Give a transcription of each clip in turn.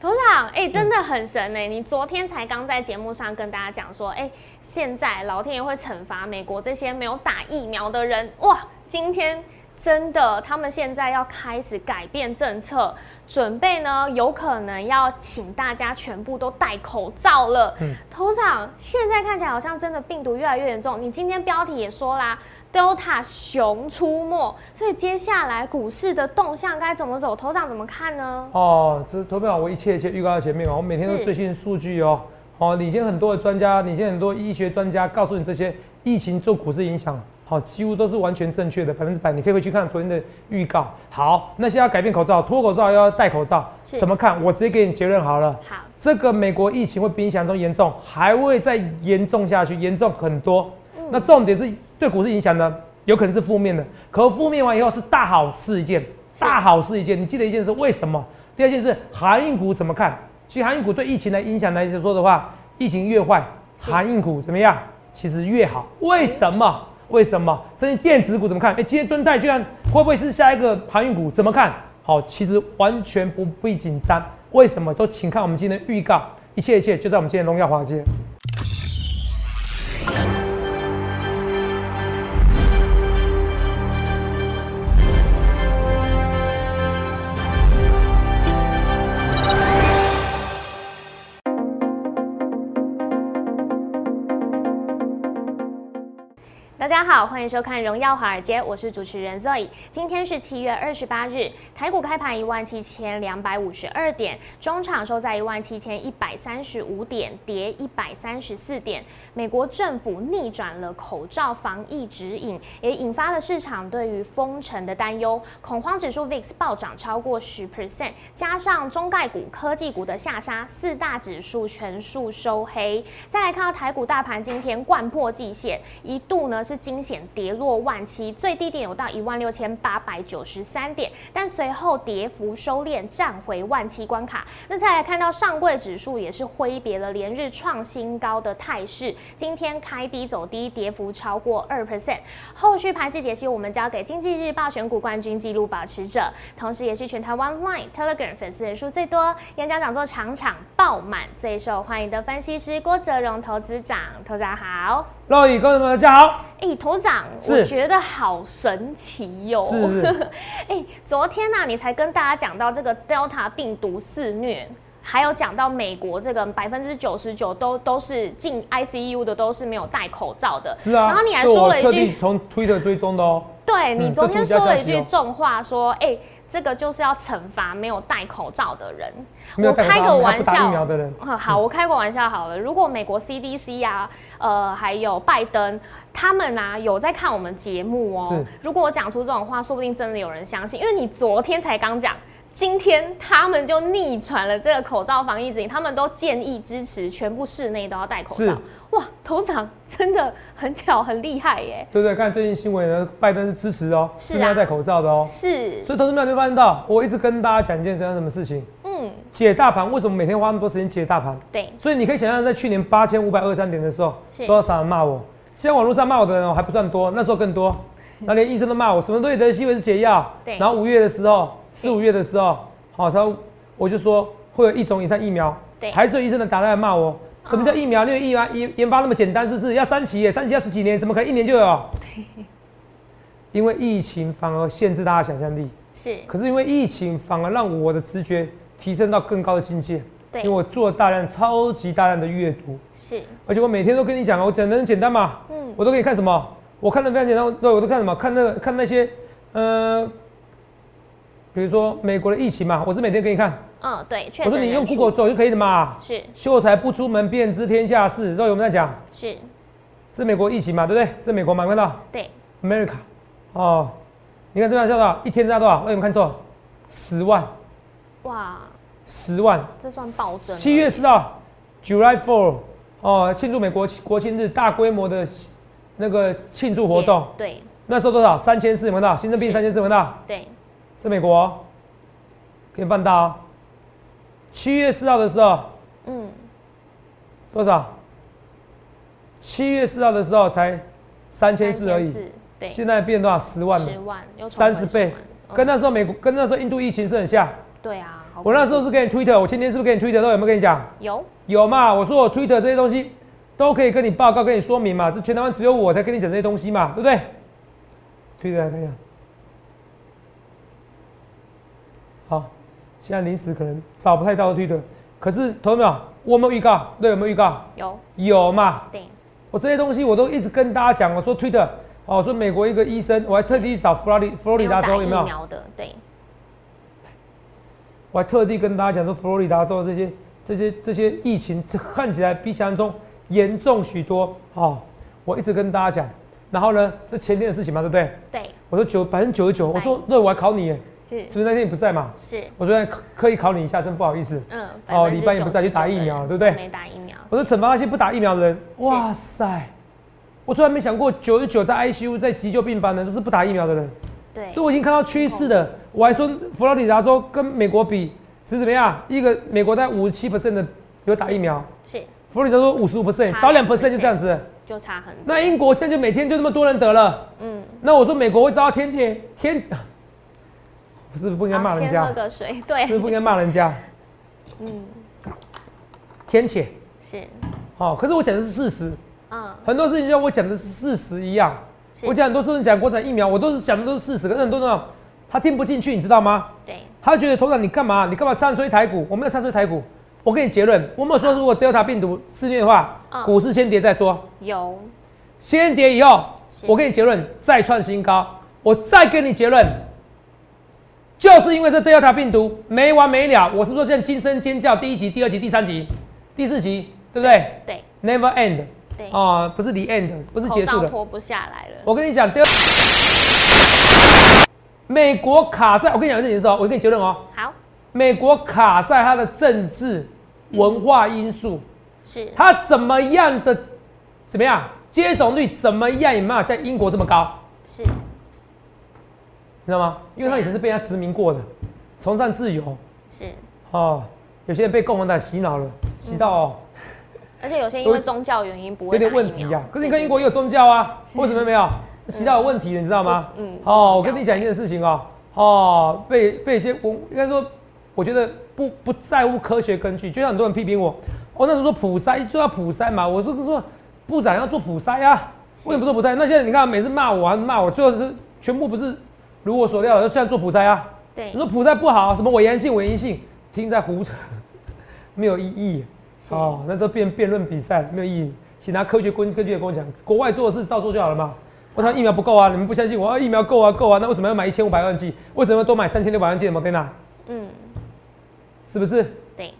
头长，哎、真的很神哎、你昨天才刚在节目上跟大家讲说，哎、现在老天爷会惩罚美国这些没有打疫苗的人。哇，今天真的，他们现在要开始改变政策，准备呢，有可能要请大家全部都戴口罩了。嗯头长，现在看起来好像真的病毒越来越严重。你今天标题也说啦。Delta 熊出没，所以接下来股市的动向该怎么走？头长怎么看呢？哦，这投票我一切一切预告在前面嘛，我每天都最新数据哦。哦，领先很多的专家，领先很多医学专家告诉你这些疫情做股市影响，好，几乎都是完全正确的，百分之百。你可以回去看昨天的预告。好，那现在要改变口罩，脱口罩又要戴口罩，怎么看？我直接给你结论好了。好，这个美国疫情会比你想象中严重，还会再严重下去，严重很多。那重点是对股市影响呢，有可能是负面的，可负面完以后是大好事一件，大好事一件。你记得一件事，为什么？第二件事，航运股怎么看？其实航运股对疫情的影响来说的话，疫情越坏，是航运股怎么样？其实越好。为什么？为什么？甚至电子股怎么看？哎、今天蹲泰居然会不会是下一个航运股？怎么看？好，其实完全不必紧张。为什么？都请看我们今天的预告，一切一切就在我们今天荣耀华尔街。好，欢迎收看《荣耀华尔街》，我是主持人 Zoe。今天是七月二十八日，台股开盘一万七千两百五十二点，中场收在一万七千一百三十五点，跌一百三十四点。美国政府逆转了口罩防疫指引，也引发了市场对于封城的担忧，恐慌指数 VIX 暴涨超过十 percent，加上中概股、科技股的下杀，四大指数全数收黑。再来看到台股大盘今天贯破季线，一度呢是险跌落万七，最低点有到一万六千八百九十三点，但随后跌幅收敛，站回万七关卡。那再来看到上柜指数也是挥别了连日创新高的态势，今天开低走低，跌幅超过二 percent。后续盘势解析，我们交给经济日报选股冠军纪录保持者，同时也是全台湾 Line、Telegram 粉丝人数最多、演讲讲座场场爆满、最受欢迎的分析师郭哲荣投资长。投资长好。各位观众们，大家好。哎、头长，是我觉得好神奇哟、是是 哎、昨天呢、你才跟大家讲到这个 Delta 病毒肆虐，还有讲到美国这个百分之九十九都都是进 ICU 的，都是没有戴口罩的。是啊，然后你还说了一句，从 Twitter 追踪的哦。嗯对你昨天说了一句重话，说，哎、这个就是要惩罚没有戴口罩的人。我开个玩笑，好，我开个玩笑好了。如果美国 CDC 啊，呃，还有拜登，他们啊有在看我们节目哦、是如果我讲出这种话，说不定真的有人相信，因为你昨天才刚讲。今天他们就逆传了这个口罩防疫指引，他们都建议支持全部室内都要戴口罩。哇，头长真的很巧，很厉害耶！对不对？看最近新闻呢，拜登是支持哦，是要戴口罩的哦。是，所以投资们就发现到，我一直跟大家讲一件事，什么事情？嗯，解大盘，为什么每天花那么多时间解大盘？对，所以你可以想象，在去年八千五百二十三点的时候，是多少人骂我？现在网络上骂我的人哦还不算多，那时候更多。那连医生都骂我，什么东西得西维是解药。对然后五月的时候，四五月的时候，好，他我就说会有一种以上疫苗，对还是有医生的打来骂我。什么叫疫苗？因为疫苗研研发那么简单，是不是？要三期耶，三期要十几年，怎么可能一年就有？因为疫情反而限制大家想象力，是，可是因为疫情反而让我的直觉提升到更高的境界。对因为我做了大量、超级大量的阅读，是，而且我每天都跟你讲，我讲的很简单嘛，嗯，我都给你看什么？我看的非常简单，对，我都看什么？看那个看那些，呃，比如说美国的疫情嘛，我是每天给你看。嗯，对，确我说你用 Google 走就可以的嘛。是秀才不出门，便知天下事。都有没有在讲？是，这是美国疫情嘛，对不对？这是美国嘛，看到对，America，哦，你看这边叫多少？一天知道多少？哎，有没有看错？十万，哇，十万。这算暴增。七月四号，July Four，哦，庆祝美国国庆日，大规模的那个庆祝活动。对那时候多少？三千四，有没有看到？新增病是三千四，有没有看到？对，在美国哦，给你放大哦。七月四号的时候嗯，多少？七月四号的时候才三千四而已，对，现在变多少？十万了十，万，又三十倍嗯，跟那时候美国跟那时候印度疫情是很像。对啊，我那时候是给你 Twitter，我前天是不是给你 Twitter 都有没有跟你讲？有有嘛？我说我 Twitter 这些东西都可以跟你报告、跟你说明嘛。这全台湾只有我才跟你讲这些东西嘛，对不对？Twitter 来看一下。好，现在临时可能找不太到 Twitter，可是投没有？我有没有预告？对，有没有预告？有有嘛？对我这些东西我都一直跟大家讲，我说 Twitter，哦，我说美国一个医生，我还特地找佛罗里佛罗里达州有没有？打疫苗的对我还特地跟大家讲说，佛罗里达州这些这些这些疫情，这看起来比想象中严重许多。哦，我一直跟大家讲，然后呢，这前天的事情嘛，对不对？对我说九百分之九十九，我说那我还考你耶，是是不是那天你不在嘛？是我昨天刻刻意考你一下，真不好意思。嗯哦礼拜一不在去打疫苗99%对不对没打疫苗我说惩罚那些不打疫苗的人，哇塞！我从来没想过九十九在 ICU 在急救病房的都是不打疫苗的人。对所以我已经看到趋势了。我还说佛罗里达州跟美国比是怎么样？一个美国在五十七 percent 的有打疫苗，是佛罗里达州五十五 percent，少两 percent 2%就这样子。就差很多那英国现在就每天就那么多人得了，嗯那我说美国会遭到天谴天，我是不是不应该骂人家？喝？个水对。是不是不应该骂人家？嗯。天谴，是。好、可是我讲的是事实，嗯。很多事情就像我讲的是事实一样。我讲很多事情讲国产疫苗，我都是讲的都是事实，可是很多人他听不进去，你知道吗？对。他觉得头长你干嘛？你干嘛？唱衰台股？我没有唱衰台股。我给你结论，我没有说如果 Delta 病毒肆虐的话，嗯股市先跌再说。有先跌以后，我给你结论，再创新高。我再给你结论，就是因为这 Delta 病毒没完没了。我是说，现在惊声尖叫，第一集、第二集、第三集、第四集，对不对？对？Never end 对。啊、不是 the end，不是口结束的。罩脱不下来了。我跟你讲，第二，美国卡在，我跟你讲这件事哦，我跟你结论哦。好。美国卡在它的政治文化因素，是。它怎么样的怎么样？接种率怎么样？也没有像英国这么高，是。你知道吗？因为他以前是被人家殖民过的，崇尚自由。是，哦，有些人被共产党洗脑了，洗到、哦。而且有些因为宗教原因不会有点问题呀、可是你跟英国也有宗教啊，为什么没有？洗到有问题的，你知道吗？嗯哦，我跟你讲一件事情哦，哦，被被一些我应该说，我觉得不不在乎科学根据，就像很多人批评我，我、那时候说普筛就要普筛嘛，我说说部长要做普筛啊，为什么不做普筛？那现在你看每次骂我，还是骂我，最后是全部不是如我所料的，虽然做普筛啊，对你说普筛不好，什么伪阳性伪阴性，听在胡扯，没有意义。哦，那这辩辩论比赛，没有意义。请拿科学根根据的跟我讲，国外做的事照做就好了嘛。我他疫苗不够啊，你们不相信我，啊、疫苗够啊够啊，那为什么要买一千五百万剂？为什么要多买三千六百万剂的莫德纳？嗯是不是？对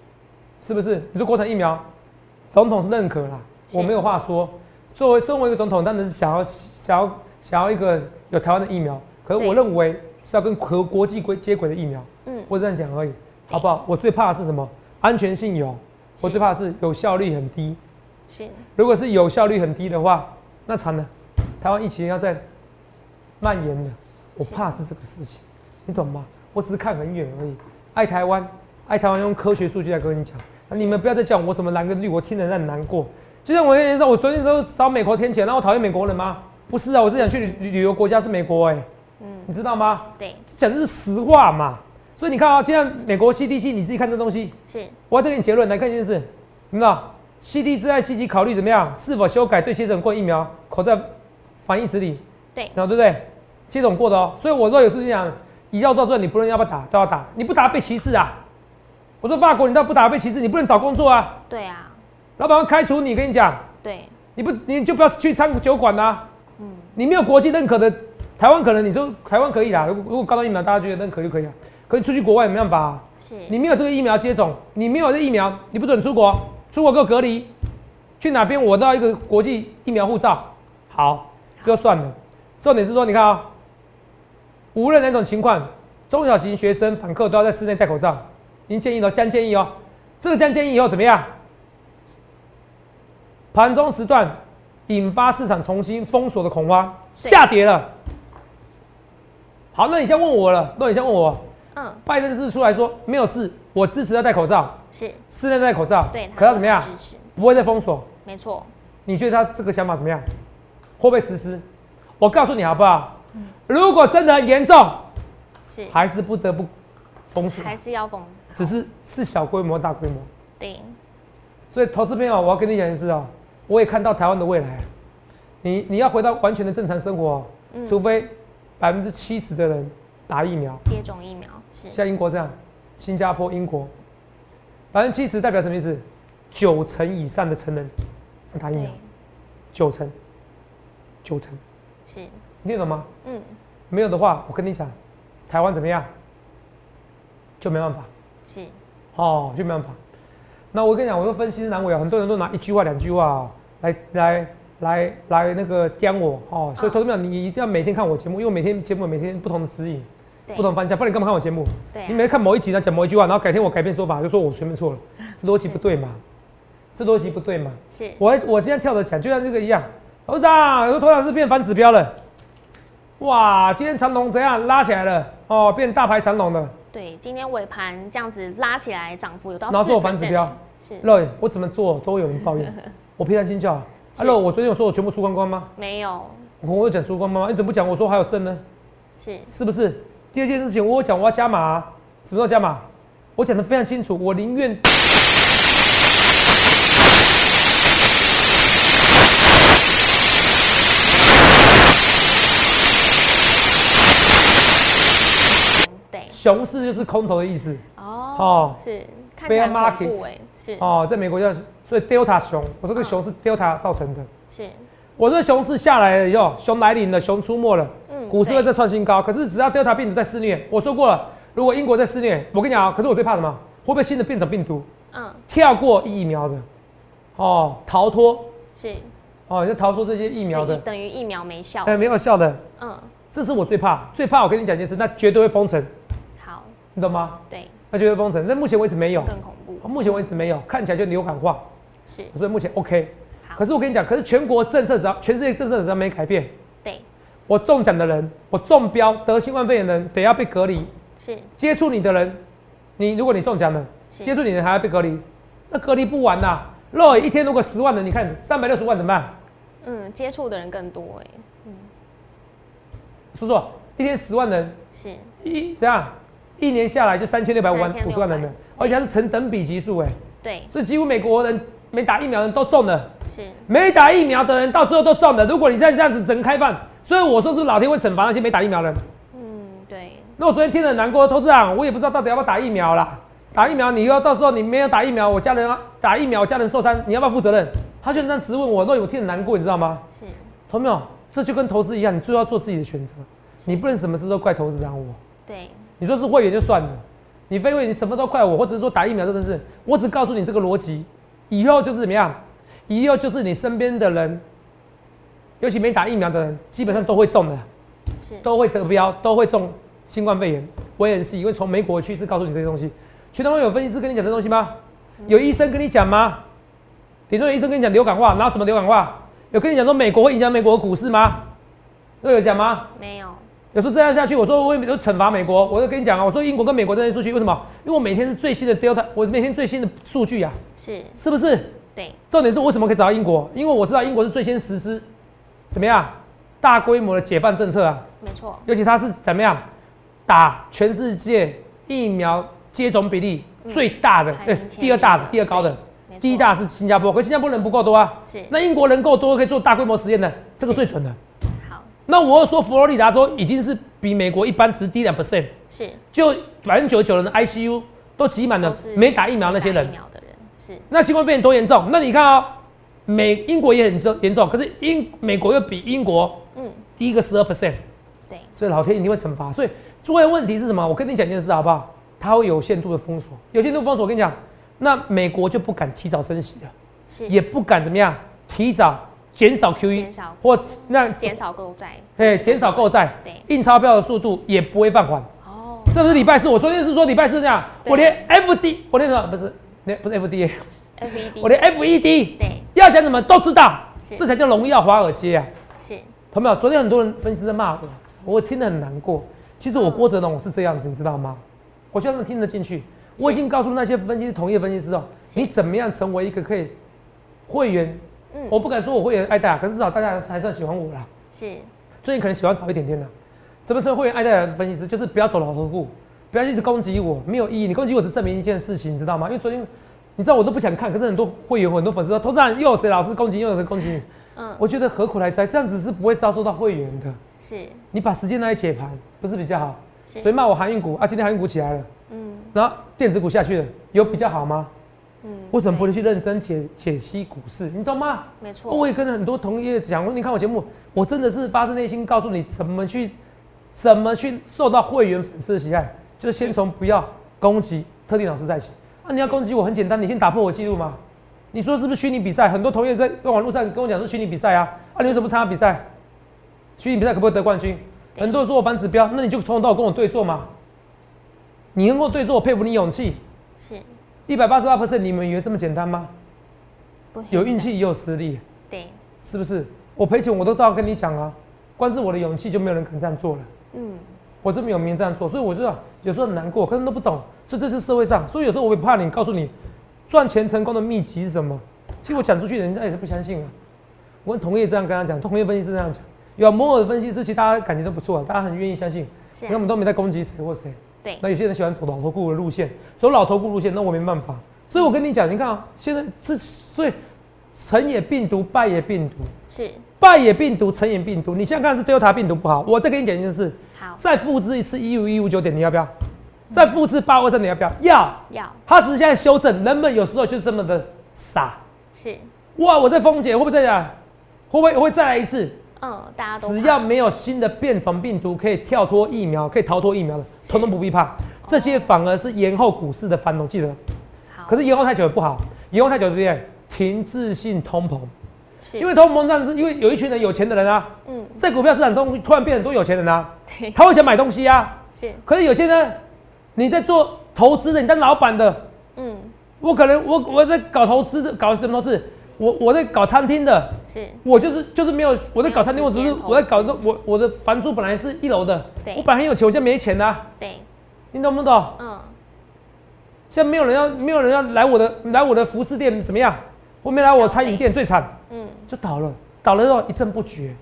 是不是？你说国产疫苗，总统是认可啦，我没有话说。作为身为一个总统，当然是想要想要想要一个有台湾的疫苗，可是我认为是要跟和国际规接轨的疫苗。嗯我这样讲而已，好不好？我最怕的是什么？安全性有，我最怕的是有效率很低。是如果是有效率很低的话，那惨了，台湾疫情要在蔓延了。我是怕是这个事情，你懂吗？我只是看很远而已。爱台湾，爱台湾用科学数据来跟你讲。那你们不要再讲我什么蓝跟绿，我听得很难过。就像我那天说，我昨天说找美国天谴，那我讨厌美国人吗？不是啊，我是想去旅旅游国家是美国哎、嗯你知道吗？对。讲的是实话嘛。所以你看啊，今天美国 CDC 你自己看这东西，是。我要再给你结论，来看一件事，你知道，CD 正在积极考虑怎么样，是否修改对接种过疫苗？口罩防疫指引，对。然后对不对？接种过的哦，所以我说有事情讲，以药到这，你不论要不要打都要打，你不打被歧视啊。我说法国，你倒不打被歧视，你不能找工作啊，对啊。老板会开除你，跟你讲，对。你不你就不要去餐酒馆啦、嗯。你没有国际认可的，台湾可能你说台湾可以啦，如果如果高端疫苗大家觉得认可就可以啊，可是出去国外没办法、啊。是你没有这个疫苗接种，你没有这疫苗，你不准出国，出国给我隔离，去哪边我都要一个国际疫苗护照。好，这就算了。重点是说，你看啊、无论哪种情况，中小型学生访客都要在室内戴口罩。已经建议了，将建议哦。这个将建议以后怎么样？盘中时段引发市场重新封锁的恐慌，下跌了。好，那你现在问我了，那你现在问我，嗯拜登是出来说没有事，我支持要戴口罩，是室内戴口罩，对，可要怎么样？支持不会再封锁。没错你觉得他这个想法怎么样？会不会实施？我告诉你好不好？嗯如果真的很严重，是还是不得不封锁。还是要封只是是小规模大规模。对，所以投资朋友，我要跟你讲一次哦，我也看到台湾的未来。你你要回到完全的正常生活，除非百分之七十的人打疫苗，接种疫苗是。像英国这样，新加坡、英国，百分之七十代表什么意思？九成以上的成人打疫苗，九成，九成，是，你懂吗？嗯，没有的话，我跟你讲，台湾怎么样？就没办法，是，哦，就没办法。那我跟你讲，我说分析是难为啊，很多人都拿一句话、两句话来来来来那个刁我哦，所以投资者你一定要每天看我节目，因为每天节目每天不同的指引，不同方向，不然你干嘛看我节目？对，你每天看某一集呢讲某一句话，然后改天我改变说法，就说我全面错了，这逻辑不对嘛？这逻辑不对嘛？是，我我现在跳着讲，就像这个一样，董事长，有个头涨是变反指标了，哇，今天长龙怎样拉起来了？哦，变大牌长龙了。对，今天尾盘这样子拉起来，涨幅有到。然后做反指标，是。乐，我怎么做都有人抱怨，我平常心叫。Hello，我昨天有说我全部出光光吗？没有。我有讲出光吗？你怎么不讲？我说还有剩呢？是。是不是？第二件事情，我讲我要加码，什么时候加码？我讲的非常清楚，我宁愿。熊市就是空头的意思哦，是，bear market 是哦，在美国叫所以 delta 熊，我说这熊是 delta 造成的，是，我这熊是下来了以后，熊来临了，熊出没了，嗯，股市会再创新高，可是只要 delta 病毒在肆虐，我说过了，如果英国在肆虐，我跟你讲啊，可是我最怕什么？会不会新的变种病毒？嗯，跳过疫苗的，哦，逃脱是，哦，就逃脱这些疫苗的，等于疫苗没效，哎，没有效的，嗯，这是我最怕，最怕我跟你讲一件事，那绝对会封城。好你懂吗？对，那绝对封城。那目前为止没有，更恐怖。目前为止没有，看起来就流感化。是，所以目前 OK。可是我跟你讲，可是全国政策只要全世界政策只要没改变，对，我中奖的人，我中标得新冠肺炎的人，得要被隔离。是，接触你的人，你如果你中奖了，接触你的人还要被隔离，那隔离不完呐。肉一天如果十万人，你看三百六十万怎么办？嗯，接触的人更多哎。嗯，叔叔，一天十万人，是一这样。一年下来就三千六百五万五十万人了，而且还是成等比级数哎。对，所以几乎美国人没打疫苗的人都中了。是，没打疫苗的人到最后都中了。如果你再这样子整开放，所以我说是老天会惩罚那些没打疫苗的人。嗯，对。那我昨天听得很难过，投资长，我也不知道到底要不要打疫苗啦。打疫苗，你又到时候你没有打疫苗，我家人打疫苗，家人受伤，你要不要负责任？他就这样质问我，那我听得难过，你知道吗？是。同没有？这就跟投资一样，你最要做自己的选择，你不能什么事都怪投资长我。对。你说是会员就算了，你非会员你什么都怪我，或者是说打疫苗真的是，我只告诉你这个逻辑，以后就是怎么样，以后就是你身边的人，尤其没打疫苗的人，基本上都会中的，是都会得标，都会中新冠肺炎。我也是因为从美国的趋势告诉你这些东西，全台湾有分析师跟你讲这东西吗？有医生跟你讲吗？顶多有医生跟你讲流感化，然后怎么流感化？有跟你讲说美国会影响美国的股市吗？都有讲吗？没有。有时候这样下去，我说我有惩罚美国，我就跟你讲啊，我说英国跟美国这些数据为什么？因为我每天是最新的 Delta，我每天最新的数据啊，是是不是？对。重点是为什么可以找到英国？因为我知道英国是最先实施怎么样大规模的解放政策啊，没错。尤其它是怎么样打全世界疫苗接种比例最大的，对，第二大的，第二高的，第一大是新加坡，可新加坡人不够多啊，是。那英国人够多，可以做大规模实验的，这个最准的。那我说，佛罗里达州已经是比美国一般值低两 percent，是，就百分之九十九人的 ICU 都挤满了没打疫苗那些人。疫苗的人是。那新冠肺炎多严重？那你看啊，美英国也很重严重，可是英美国又比英国嗯低一个十二 percent，对，所以老天一定会惩罚。所以诸位问题是什么？我跟你讲一件事好不好？它会有限度的封锁，有限度封锁。我跟你讲，那美国就不敢提早升息了，是，也不敢怎么样提早。减少 QE，或那减少购债，对，减少购债，对，印钞票的速度也不会放缓。哦，这不是礼拜四，我昨天是说礼拜四这样，我连 FD，我连什么不是，那不是 FDA，FED，我连 FED，对，要讲什么都知道，这才叫荣耀华尔街啊。是，同没有？昨天很多人分析在骂我，我听得很难过。其实我郭哲龙我是这样子，你知道吗？我希望他们听得进去。我已经告诉那些分析师、同业分析师哦，你怎么样成为一个可以会员。我不敢说我会员爱戴，可是至少大家还算喜欢我啦。是，最近可能喜欢少一点点的。怎么称会员爱戴的分析师？就是不要走老头路，不要一直攻击我，没有意义。你攻击我只证明一件事情，你知道吗？因为昨天你知道我都不想看，可是很多会员、很多粉丝说，投资人又有谁老师攻击，又有谁攻击你？嗯，我觉得何苦来哉？这样子是不会遭受到会员的。是你把时间拿来解盘，不是比较好？是所以骂我航运股啊，今天航运股起来了，嗯然后电子股下去了，有比较好吗？嗯，为什么不能去认真解解析股市？你懂吗？没错，我也跟很多同业讲过，你看我节目，我真的是发自内心告诉你怎么去，怎么去受到会员粉丝的喜爱，就是先从不要攻击特定老师在一起。啊，你要攻击我很简单，你先打破我记录嘛。你说是不是虚拟比赛？很多同业在在网络上跟我讲是虚拟比赛啊，啊，你为什么不参加比赛？虚拟比赛可不可以得冠军？很多人说我反指标，那你就从头到尾跟我对坐嘛。你能够对坐，我佩服你勇气。是一百八十八 percent，你们以为这么简单吗？不有运气也有实力。对，是不是？我赔钱我都照样跟你讲啊，光是我的勇气就没有人肯这样做了。嗯我这么有名这样做，所以我知道有时候很难过，可是都不懂，所以这是社会上，所以有时候我会怕你告诉你赚钱成功的秘籍是什么。其实我讲出去，人家也是不相信啊。我跟同业这样跟他讲，同业分析师这样讲，有摩尔分析师，其实大家感觉都不错、啊，大家很愿意相信，因为我们都没在攻击谁或谁。对那有些人喜欢走老头股的路线，走老头股路线，那我没办法。所以我跟你讲，你看啊，现在这所以成也病毒，败也病毒。是败也病毒，成也病毒。你现在看是 Delta 病毒不好，我再跟你讲一件事，好再复制一次一五一五九点，你要不要？再复制八二三，你要不要？要。要它只是现在修正，人们有时候就这么的傻。是哇，我在峰姐会不会再来？会不会会再来一次？嗯，大家都只要没有新的变种病毒可以跳脱疫苗，可以逃脱疫苗的，统统不必怕。这些反而是延后股市的繁荣，记得。好，可是延后太久也不好，延后太久对不对？停滞性通膨，是因为通膨胀是因为有一群人有钱的人啊，嗯在股票市场中突然变很多有钱人啊，对他会想买东西啊。是可是有些呢，你在做投资的，你当老板的，嗯我可能我我在搞投资的，搞什么投资？我我在搞餐厅的，是。我就是就是没有我在搞餐厅，我只是我在搞这我我的房租本来是一楼的，对。我本来很有钱，我现在没钱啊，对。你懂不懂？嗯。现在没有人要没有人要来我的来我的服饰店怎么样？我没来我餐饮店最惨。嗯。就倒了，倒了之后一阵不绝，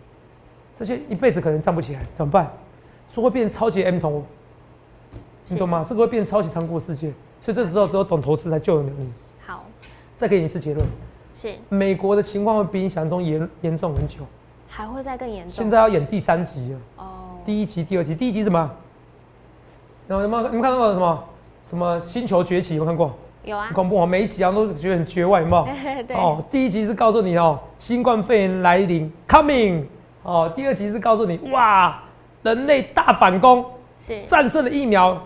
这些一辈子可能站不起来，怎么办？说会变成超级 M 头，你是懂吗？这个会变成超级残酷的世界，所以这时候只有懂投资才救得了你。好。再给你一次结论，是美国的情况会比你想象中严严重很久。还会再更严重现在要演第三集了，哦第一集、第二集，第一集什么？然后有没有你们看到过什么什么星球崛起？有没有看过？有啊很恐怖哦，每一集好像都觉得很绝望，有没有？对哦，第一集是告诉你哦，新冠肺炎来临，coming。哦，第二集是告诉你，哇，人类大反攻，是战胜了疫苗，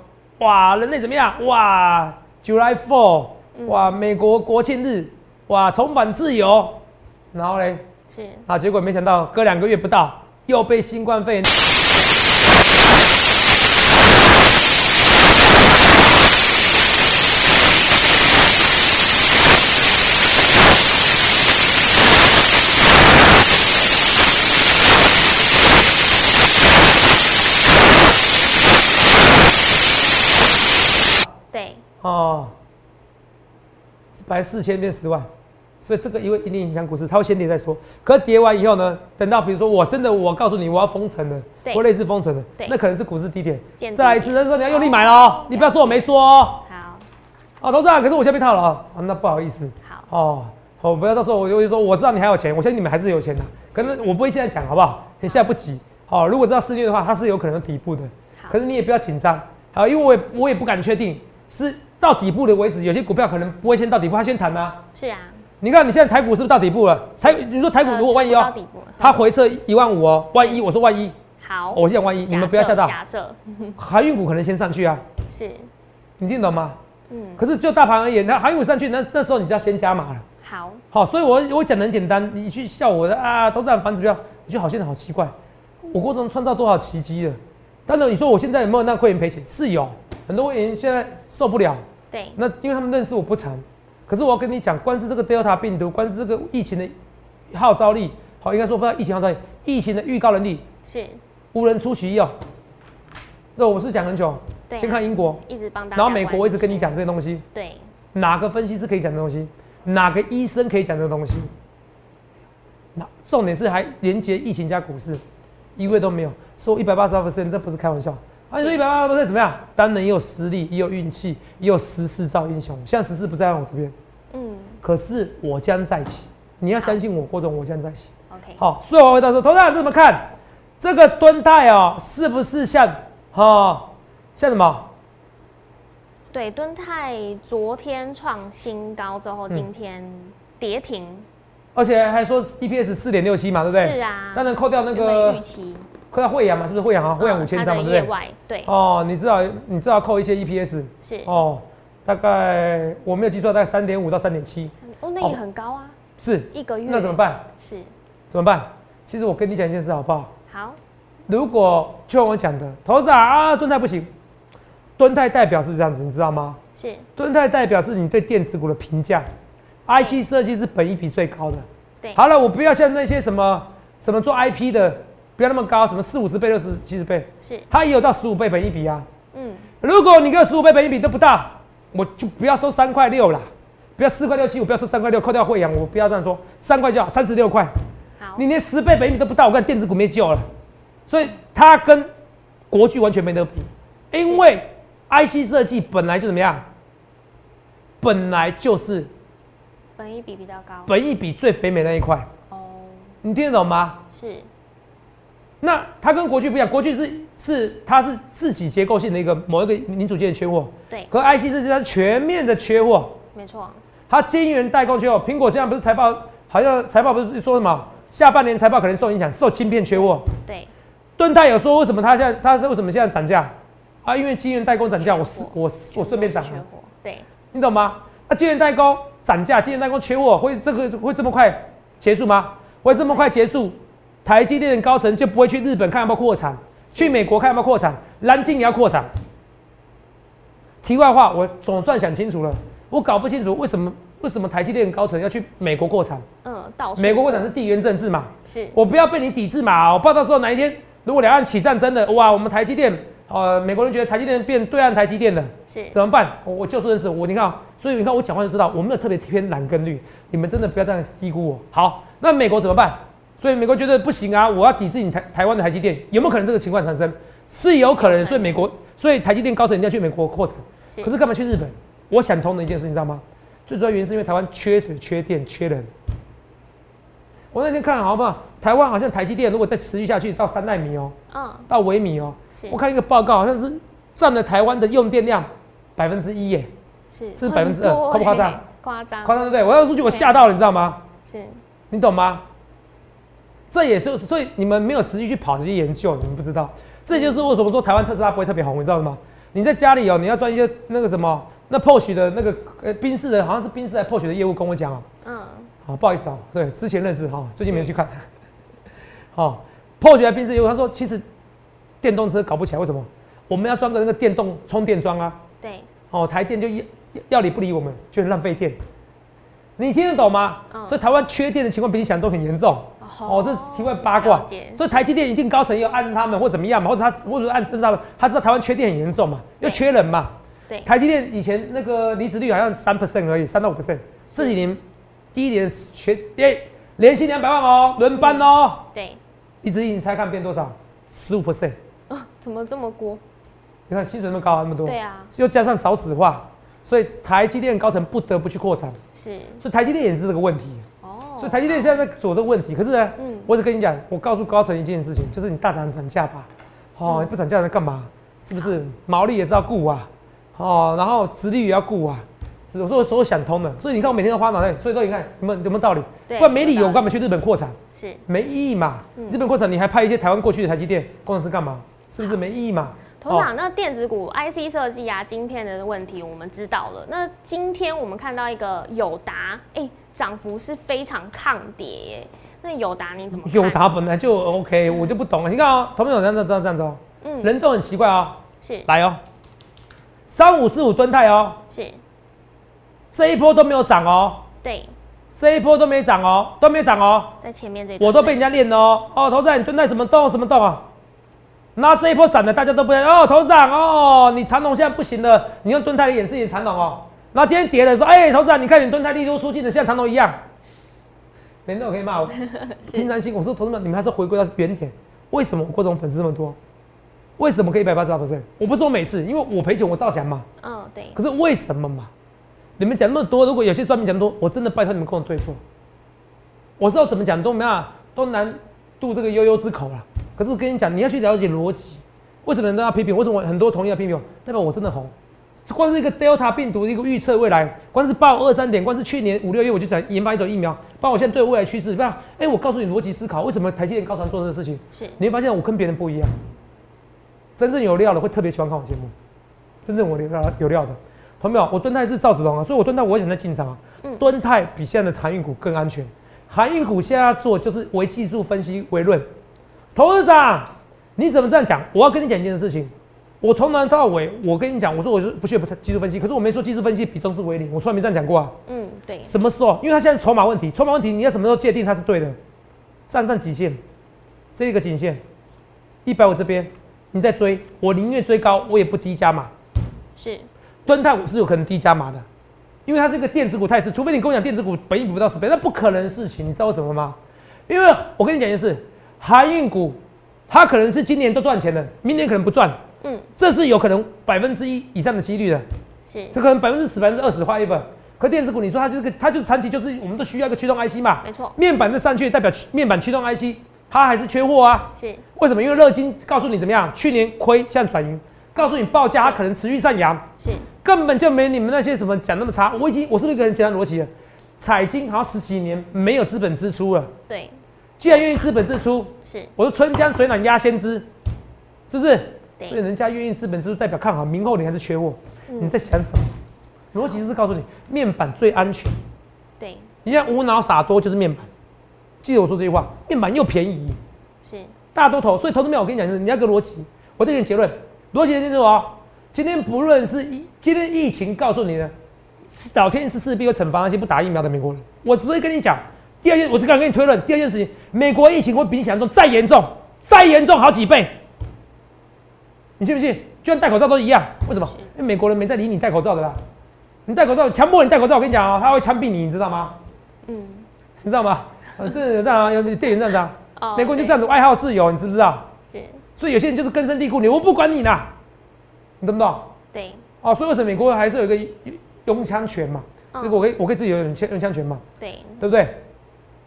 哇，人类怎么样？哇，July Four，哇，美国国庆日，哇，重返自由。然后嘞，是啊，结果没想到隔两个月不到，又被新冠肺炎。对哦，本来四千变十万，所以这个因为一定影响股市，它会先跌再说。可是跌完以后呢，等到比如说我真的我告诉你我要封城了，对或类似封城了对，那可能是股市低点，再来一次，那时候你要用力买了哦，你不要说我没说哦。好哦，投资啊，可是我现在被套了啊，啊那不好意思。好哦，好，不要到时候我就会说我知道你还有钱，我相信你们还是有钱的，可能我不会现在讲好不好？你现在不急。好，如果知道四月的话，它是有可能底部的，可是你也不要紧张。好，因为我也我也不敢确定是到底部的为止，有些股票可能不会先到底部，它先弹啊。是啊你看你现在台股是不是到底部了？台你说台股呃如果万一哦，它回撤一万五哦，万一我说万一，好。我现在万一，你们不要吓到，假设。航运股可能先上去啊，是。你听懂吗？嗯。可是就大盘而言，它航运股上去，那那时候你就要先加码了。好。好，所以我我讲的很简单，你去笑我的啊，都在反指标，你觉得好现在好奇怪，我过程中创造多少奇迹了？但是，你说我现在有没有让会员赔钱？是有，很多会员现在受不了，对。那因为他们认识我不长，可是我要跟你讲，光是这个 Delta 病毒，光是这个疫情的号召力，好，应该说不知道疫情号召力，疫情的预告能力，是。无人出其右。那我是讲很久，对。啊先看英国，一直帮大家然后美国，我一直跟你讲这些东西，对。哪个分析师可以讲这东西，哪个医生可以讲这个东西。那重点是还连接疫情加股市，一位都没有，说一百八十二 percent，这不是开玩笑。啊，你说一百八不是怎么样？当然也有实力，也有运气，也有十四造英雄。现在十四不在我这边，嗯可是我将再起。你要相信我，郭总，我将再起。，OK，好，所以我回答说，头上怎么看？这个敦泰哦，是不是像哈、像什么？对，敦泰昨天创新高之后，嗯今天跌停，而且还说 EPS 四点六七嘛，对不对？是啊当然扣掉那个预期扣到惠阳嘛，是不是惠阳啊？惠阳嗯五千张嘛，对不对？对，哦，你知道你知道扣一些 EPS 是哦，大概我没有记错，大概三点五到三点七，哦，那也很高啊，是。一个月那怎么？办？是怎么办？其实我跟你讲一件事好不好？好，如果就像我讲的，头子啊，蹲泰不行，蹲泰代表是这样子，你知道吗？是蹲泰代表是你对电子股的评价，IC 设计是本益比最高的。对，好了，我不要像那些什么什么做 IP 的，不要那么高，什么四五十倍、六十七十倍，是，它也有到十五倍本一比啊。嗯，如果你跟十五倍本一比都不到，我就不要收三块六啦，不要四块六七，我不要收三块六，扣掉汇阳，我不要这样说，三块就好，三十六块，好，你连十倍本一比都不到，我看电子股没救了。所以它跟国巨完全没得比，因为 IC 设计本来就怎么样，本来就是本一比比较高，本一比最肥美那一块，哦，你听得懂吗？是，那它跟国巨不一样，国巨是是它是自己结构性的一个某一个零组件缺货，对，可 IC 设计它是全面的缺货，没错，它晶圆代工缺货。苹果现在不是财报，好像财报不是说什么下半年财报可能受影响，受晶片缺货。对，盾泰有说为什么它现在它是为什么现在涨价啊？因为晶圆代工涨价，我是我我顺便涨了，对，你懂吗？那晶圆代工涨价，晶圆代工缺货，会这个会这么快结束吗？会这么快结束？台积电的高层就不会去日本看要不要扩产，去美国看要不要扩产，南京也要扩产。题外话，我总算想清楚了，我搞不清楚为什么为什么台积电高层要去美国扩产？嗯，到美国扩产是地缘政治嘛？是，我不要被你抵制嘛！我怕到时候哪一天如果两岸起战争了，哇，我们台积电，呃，美国人觉得台积电变对岸台积电了，是，怎么办？我我就事论事，我你看哦，所以你看我讲话就知道，我没有特别偏蓝跟绿，你们真的不要这样低估我。好，那美国怎么办？所以美国觉得不行啊，我要抵制你台台湾的台积电，有没有可能这个情况产生？是有可能，所以美国，所以台积电高层一定要去美国扩产，是可是干嘛去日本？我想通的一件事，你知道吗？最主要原因是因为台湾缺水、缺电、缺人。我那天看好不好？台湾好像台积电如果再持续下去到三纳米哦，嗯，到微米哦，是我看一个报告，好像是占了台湾的用电量百分之一耶，是是百分之二夸不夸张欸？夸张，夸张对不对？我要数据我吓到了，你知道吗？是，你懂吗？这也是所以你们没有实际去跑这些研究，你们不知道。这就是为什么说台湾特斯拉不会特别红，你知道吗？你在家里哦，你要赚一些那个什么，那 POSH 的那个呃宾士的，好像是宾士还 POSH 的业务跟我讲哦，嗯，好不好意思哦，对，之前认识哈，最近没有去看。好，POSH 还宾士业务，他说其实电动车搞不起来，为什么？我们要装个那个电动充电桩啊，对，哦，台电就要要理不理我们，就很浪费电。你听得懂吗？嗯所以台湾缺电的情况比你想中很严重。哦，这题外八卦。所以台积电一定高层也有暗示他们或怎么样嘛，或者他或者暗示他们，他知道台湾缺电很严重嘛，对又缺人嘛。对，台积电以前那个离职率好像三 percent 而已，三到五 percent。这几年第一年缺耶，年薪两百万哦，轮班哦，对，离职率你猜看变多少？十五 percent。哦，怎么这么多？你看薪水那么高啊，那么多。对啊，又加上少子化，所以台积电高层不得不去扩产，是，所以台积电也是这个问题。哦，所以台积电现在在走这个问题，可是呢，嗯我只跟你讲，我告诉高层一件事情，就是你大胆涨价吧，哦，嗯你不涨价在干嘛？是不是毛利也是要顾啊？哦，然后殖利率也要顾啊。是，我说所有想通的，所以你看我每天都花脑袋，所以说你看有没有有没有道理？对不然没理由干嘛去日本扩产？是。没意义嘛。嗯日本扩产你还派一些台湾过去的台积电工程师干嘛？是不是没意义嘛？头长，那电子股 IC 设计啊，晶片的问题我们知道了。那今天我们看到一个友达，哎、涨幅是非常抗跌耶。那友达你怎么 看？友达本来就 OK，我就不懂了。你看哦，同朋友这样子这样这样子哦，嗯，人都很奇怪哦。是来哦，三五四五吨泰哦，是，这一波都没有涨哦，对，这一波都没涨哦，都没涨哦，在前面这一段我都被人家练了哦。哦，头仔，你蹲在什么洞什么洞啊？那这一波涨的大家都不要哦，头长哦，你长龙现在不行了，你用蹲泰来演示你的长龙哦。然后今天跌了说，哎、头长，你看你蹲泰力度出尽了像长龙一样，每天我可以骂我。平常心，我说同志们，你们还是回归到原点。为什么我郭总粉丝那么多？为什么可以一百八十八 percent？我不是说每次，因为我赔钱我照讲嘛。嗯，对，可是为什么嘛？你们讲那么多，如果有些算命讲多，我真的拜托你们跟我对错。我知道怎么讲都没有，都难渡这个悠悠之口了。可是我跟你讲，你要去了解逻辑，为什么人都要批评？为什么很多同意要批评我？代表我真的红。光是一个 Delta 病毒的一个预测未来，光是报二三点，光是去年五六月我就想研发一种疫苗，包括我现在对未来趋势，不要，哎，我告诉你逻辑思考，为什么台积电高层做这个事情？是，你会发现我跟别人不一样。真正有料的会特别喜欢看我节目，真正我有料有料的，同没有？我敦泰是赵子龙啊，所以我敦泰我也想在进场啊。敦泰比现在的航运股更安全，航运股现在要做就是为技术分析为论。投资长，你怎么这样讲？我要跟你讲一件事情，我从头到尾我跟你讲，我说我是不屑不技术分析，可是我没说技术分析比重是为零，我从来没这样讲过啊。嗯，对。什么时候？因为它现在是筹码问题，筹码问题你要什么时候界定它是对的？站上极限，这个颈线一百五这边。你在追，我宁愿追高，我也不低加码。是，敦泰我是有可能低加码的，因为它是一个电子股，态势，除非你跟我讲电子股本益比不到十倍，那不可能的事情。你知道为什么吗？因为我跟你讲一件事，航运股它可能是今年都赚钱的，明年可能不赚。嗯，这是有可能百分之一以上的几率的。是，这可能百分之十、百分之二十花一本。可电子股，你说它就是个，它就长期就是我们都需要一个驱动 IC 嘛。没错。面板的上去代表面板驱动 IC。它还是缺货啊？是为什么？因为乐金告诉你怎么样？去年亏，现在转盈，告诉你报价它可能持续上扬，是根本就没你们那些什么讲那么差。我已经，我是不是跟人讲逻辑了？彩金好像十几年没有资本支出了，对，既然愿意资本支出，是我说春江水暖鸭先知，是不是？所以人家愿意资本支出，代表看好明后年还是缺货？你在想什么？逻辑是告诉你面板最安全，对，你像无脑傻多就是面板。记得我说这句话，面板又便宜，是大多头，所以投资面我跟你讲，就是你要个逻辑，我再给你结论，逻辑清楚哦。今天不论是疫，今天疫情告诉你的，老天是势必会惩罚那些不打疫苗的美国人。我只会跟你讲，第二件，我只敢跟你推论，第二件事情，美国疫情会比你想象中再严重，再严重好几倍。你信不信？就算戴口罩都一样，为什么？因为美国人没在理你戴口罩的啦。你戴口罩，强迫你戴口罩，我跟你讲啊，他会枪毙你，你知道吗？嗯，你知道吗？是这样啊，有店员这样子啊，美国人就这样子爱好自由，你知不知道？是，所以有些人就是根深蒂固，你我不管你啦，你懂不懂？对，哦，所以为什么美国还是有一个拥枪权嘛？这个我可以，我可以自己有拥枪用枪权嘛？对，对不对？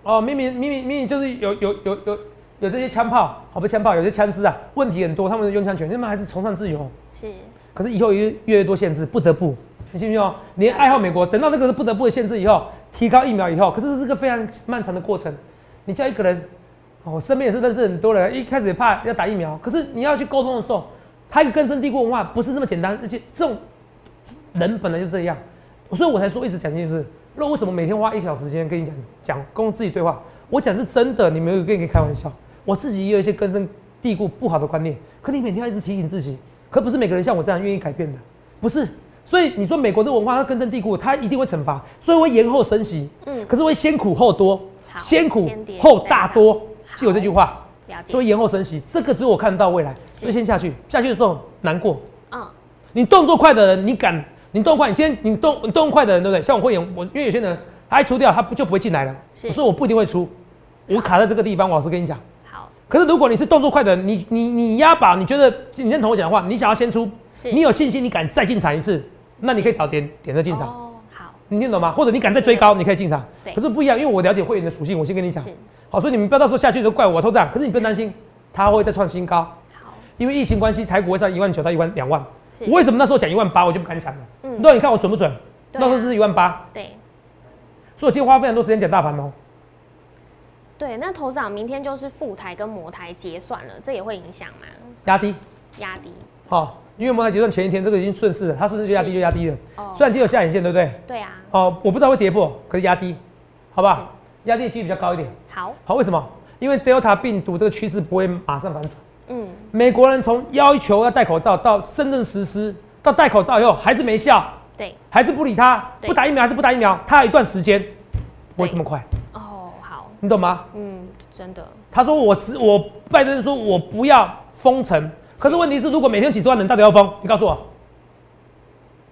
哦，明明明明明明就是有有有有有这些枪炮，好不枪炮，有些枪支啊，问题很多，他们的用枪权，他们还是崇尚自由。是，可是以后越越越多限制，不得不，你信不信哦？你爱好美国，等到那个是不得不的限制以后。提高疫苗以后，可是这是个非常漫长的过程。你叫一个人，我身边也是认识很多人，一开始也怕要打疫苗，可是你要去沟通的时候，他一个根深蒂固文化不是那么简单，而且这种人本来就这样，所以我才说一直讲一件事。那为什么每天花一小时时间跟你讲讲跟自己对话？我讲是真的，你没有跟你开玩笑。我自己也有一些根深蒂固不好的观念，可你每天要一直提醒自己，可不是每个人像我这样愿意改变的，不是。所以你说美国这文化它根深蒂固，它一定会惩罚，所以会延后升息。嗯，可是会先苦后多，先苦后大多，记住这句话。所以延后升息，这个只有我看到未来。所以先下去，下去的时候难过。嗯，你动作快的人，你敢？你动快，你今天你动你动快的人，对不对？像我会员，我因为有些人他一出掉，他不就不会进来了。所以我不一定会出，我卡在这个地方。我老实跟你讲。好。可是如果你是动作快的人，你你你押宝，你觉得你认同我讲的话，你想要先出，你有信心，你敢再进场一次？那你可以早点点再进场哦，好，你听懂吗？或者你敢再追高，你可以进场。可是不一样，因为我了解会员的属性，我先跟你讲。好，所以你们不要到时候下去都怪我偷涨。可是你不用担心，它会再创新高。好，因为疫情关系，台股会上一万九到一万两万。我为什么那时候讲一万八，我就不敢讲了？嗯，那你看我准不准？那时候是一万八。对。所以我今天花非常多时间讲大盘哦。对，那头涨明天就是副台跟模台结算了，这也会影响吗？压低。压低。好。因为摩台结算前一天，这个已经顺势了，它顺势就压低就压低了。哦。虽然只有下影线，对不对？对啊。哦，我不知道会跌破，可是压低，好不好？压低的几率比较高一点。好。好，为什么？因为 Delta 病毒这个趋势不会马上反转。嗯。美国人从要求要戴口罩到深圳实施，到戴口罩以后还是没效。对。还是不理他，不打疫苗还是不打疫苗，他有一段时间不会这么快。哦，好。你懂吗？嗯，真的。他说我只我拜登说我不要封城。可是问题是，如果每天几十万人到底要封？你告诉我，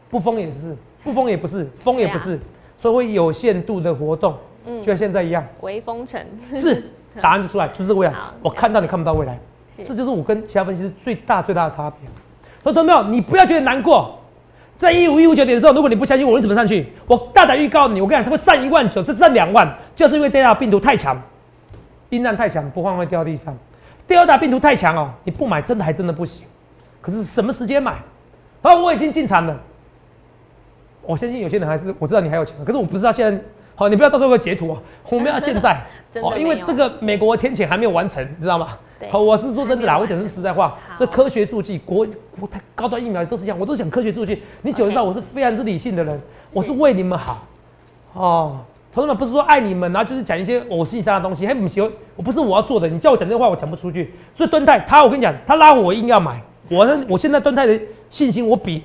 不封也是，不封也不是，封也不是，所以会有限度的活动，嗯，就像现在一样，微封城是 答案就出来，就是未来。我看到你看不到未来，是这就是我跟其他分析师最大最大的差别。说懂没有？你不要觉得难过，在一五一五九点的时候，如果你不相信我，你怎么上去？我大胆预告你，我跟你讲，它会上一万九，是上两万，就是因为 Delta 病毒太强，阴暗太强，不换会掉地上。Delta 病毒太强哦，你不买真的还真的不行。可是什么时间买？啊，我已经进场了。我相信有些人还是我知道你还有钱，可是我不知道现在。好，你不要到时候会截图啊！我们要现在哦，因为这个美国天谴还没有完成，你知道吗？好，我是说真的啦，我讲是实在话。这科学数据，国国太高端疫苗都是一样，我都讲科学数据。你九知道我是非常之理性的人，我是为你们好。哦，同志们不是说爱你们，然后就是讲一些我心上的东西。嘿，不行，我不是我要做的，你叫我讲这话，我讲不出去。所以敦泰他，我跟你讲，他拉我，我硬要买。我呢，我现在敦泰的信心，我比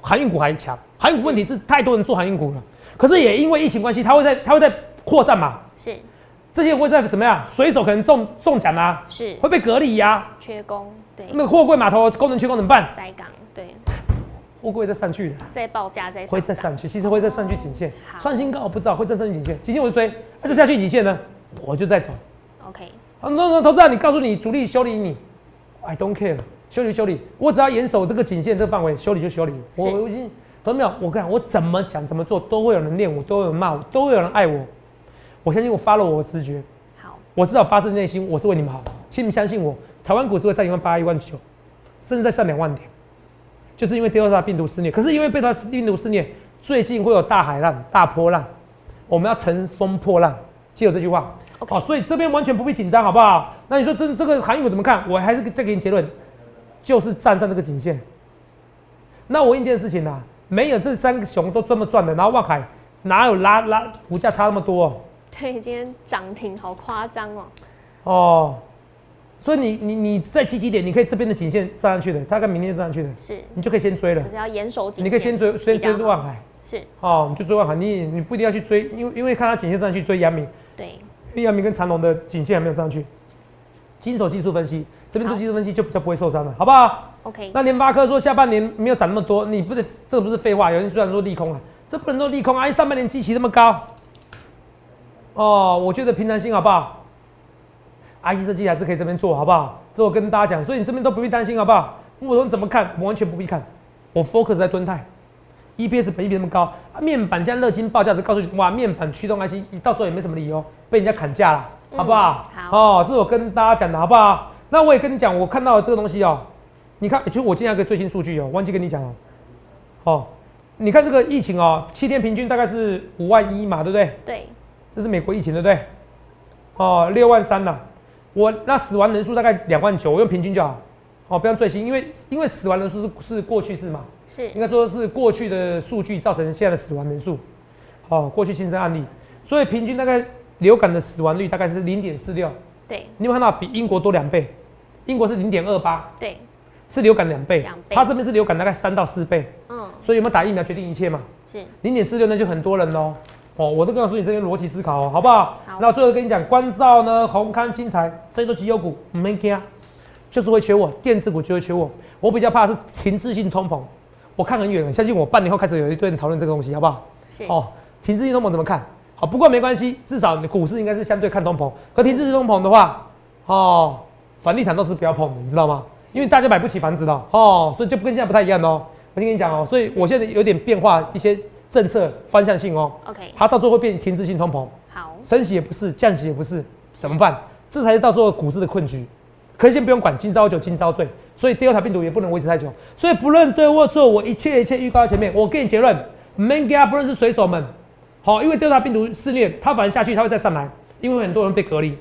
航运股还强。航运股问题是太多人做航运股了。可是也因为疫情关系，它会在它会在扩散嘛？是，这些会在什么呀？水手可能中中奖啊，是。会被隔离呀，缺工，对，那个货柜码头功能缺工怎么办？塞港，对，货柜再上去。的，再报价再会再上去，其实会再上去颈线，创新高我不知道会再上去颈线，颈线我就追，那再下去颈线呢，我就再走。OK，好，那那投资人，你告诉你主力修理你，I don't care，修理修理，我只要严守这个颈线这个范围，修理就修理，我我已经。懂没有？我讲，我怎么讲怎么做，都会有人念我，都有人骂我，都会有人爱我。我相信我发了我的直觉。好，我知道发自内心，我是为你们好。请你们相信我，台湾股市会上一万八、一万九，甚至再上两万点，就是因为第二大病毒肆虐。可是因为被它病毒肆虐，最近会有大海浪、大波浪，我们要乘风破浪。记住这句话。好，所以这边完全不必紧张，好不好？那你说这这个行业我怎么看？我还是再给你结论，就是站上这个颈线。那我问一件事情呢？没有这三个熊都这么赚的，然后万海哪有拉拉股价差那么多？对，今天涨停好夸张哦。哦，所以你你你再积极点，你可以这边的颈线站上去的，大概明天就站上去的，是，你就可以先追了。可是要严守颈线。你可以先追，先追万海。是。哦，你就追万海，你你不一定要去追，因为因为看它颈线上去追阳明。对。因为阳明跟长隆的颈线还没有上去。金手技术分析，这边做技术分析就比较不会受伤了，好不好？OK，那联发科说下半年没有涨那么多，你不是这个不是废话？有人虽然说利空啊，这不能说利空啊！上半年基期那么高，哦，我觉得平常心好不好？IC 设计还是可以这边做好不好？这我跟大家讲，所以你这边都不必担心好不好？我说你怎么看？我完全不必看，我 focus 在蹲泰，EPS 本益比那么高，面板加乐金报价只告诉你，哇，面板驱动 IC，你到时候也没什么理由被人家砍价了，好不好？好，哦，这是我跟大家讲的好不好？那我也跟你讲，我看到这个东西哦。你看，就我今天一个最新数据哦，忘记跟你讲哦。哦，你看这个疫情哦，七天平均大概是五万一嘛，对不对？对。这是美国疫情，对不对？哦，六万三呐。我那死亡人数大概两万九，我用平均就好。哦，不要最新，因为因为死亡人数是是过去式嘛。是。应该说是过去的数据造成现在的死亡人数。哦，过去新增案例，所以平均大概流感的死亡率大概是零点四六。对。你有看到比英国多两倍？英国是零点二八。对。是流感两倍，它这边是流感大概三到四倍，嗯，所以有没有打疫苗决定一切嘛？是零点四六，那就很多人喽。哦，我都告诉你这些逻辑思考哦，好不好？好。那最后跟你讲，关照呢，宏康、金财这些都绩优股，没惊，就是会缺我，电子股就会缺我。我比较怕是停滞性通膨，我看很远，相信我，半年后开始有一堆人讨论这个东西，好不好？是。哦，停滞性通膨怎么看？好，不过没关系，至少你股市应该是相对看通膨。可停滞性通膨的话，哦，房地产都是不要碰的，你知道吗？因为大家买不起房子了哦，所以就不跟现在不太一样哦。我先跟你讲哦，所以我现在有点变化一些政策方向性哦。OK，它到最后会变停滞性通膨，好，升息也不是，降息也不是，怎么办？这才是到最后股市的困局。可以先不用管，今朝酒今朝醉，所以第二条病毒也不能维持太久。所以不论对或错，我一切一切预告在前面。我给你结论，Man g 不论是水手们，好，因为第二条病毒肆虐，它反而下去，它会再上来，因为很多人被隔离。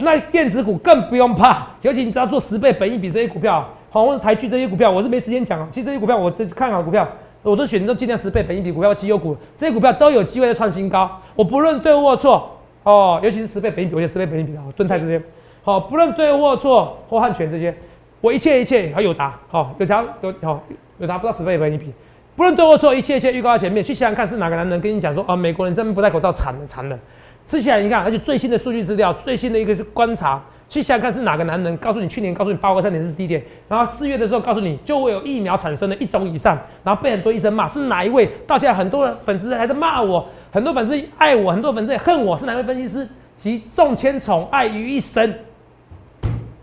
那电子股更不用怕，尤其你只要做十倍本益比这些股票，好，或者台剧这些股票，我是没时间讲。其实这些股票我看好股票，我都选择尽量十倍本益比股票，绩优股这些股票都有机会再创新高。我不论对或错，哦，尤其是十倍本益比，我觉得十倍本益比的，盾泰这些，好，不论对或错或汉权这些，我一切一切还有答，好，有达有好有答不到十倍本益比，不论对或错，一切一切预告在前面，去想想看是哪个男人跟你讲说啊，美国人这边不戴口罩惨了惨了。吃起来你看，而且最新的数据资料，最新的一个观察，去想想看是哪个男人告诉你，去年告诉你八个三点是低点，然后四月的时候告诉你就会有疫苗产生的一种以上，然后被很多医生骂，是哪一位？到现在很多的粉丝还在骂我，很多粉丝爱我，很多粉丝也恨我，是哪位分析师集众千宠爱于一身？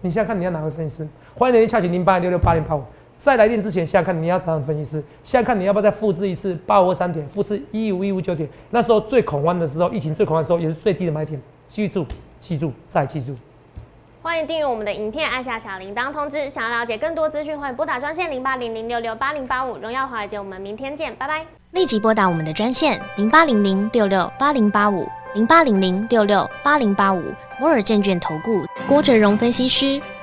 你现在看你要哪位分析师？欢迎来电洽询零八六六八零八五。在来电之前，现在看你要找样分析师，现在看你要不要再复制一次八五二三点，复制一五一五九点。那时候最恐慌的时候，疫情最恐慌的时候，也是最低的买点。记住，记住，再记住。欢迎订阅我们的影片，按下小铃铛通知。想要了解更多资讯，欢迎拨打专线零八零零六六八零八五。荣耀华尔街，我们明天见，拜拜。立即拨打我们的专线零八零零六六八零八五零八零零六六八零八五摩尔证券投顾郭哲荣分析师。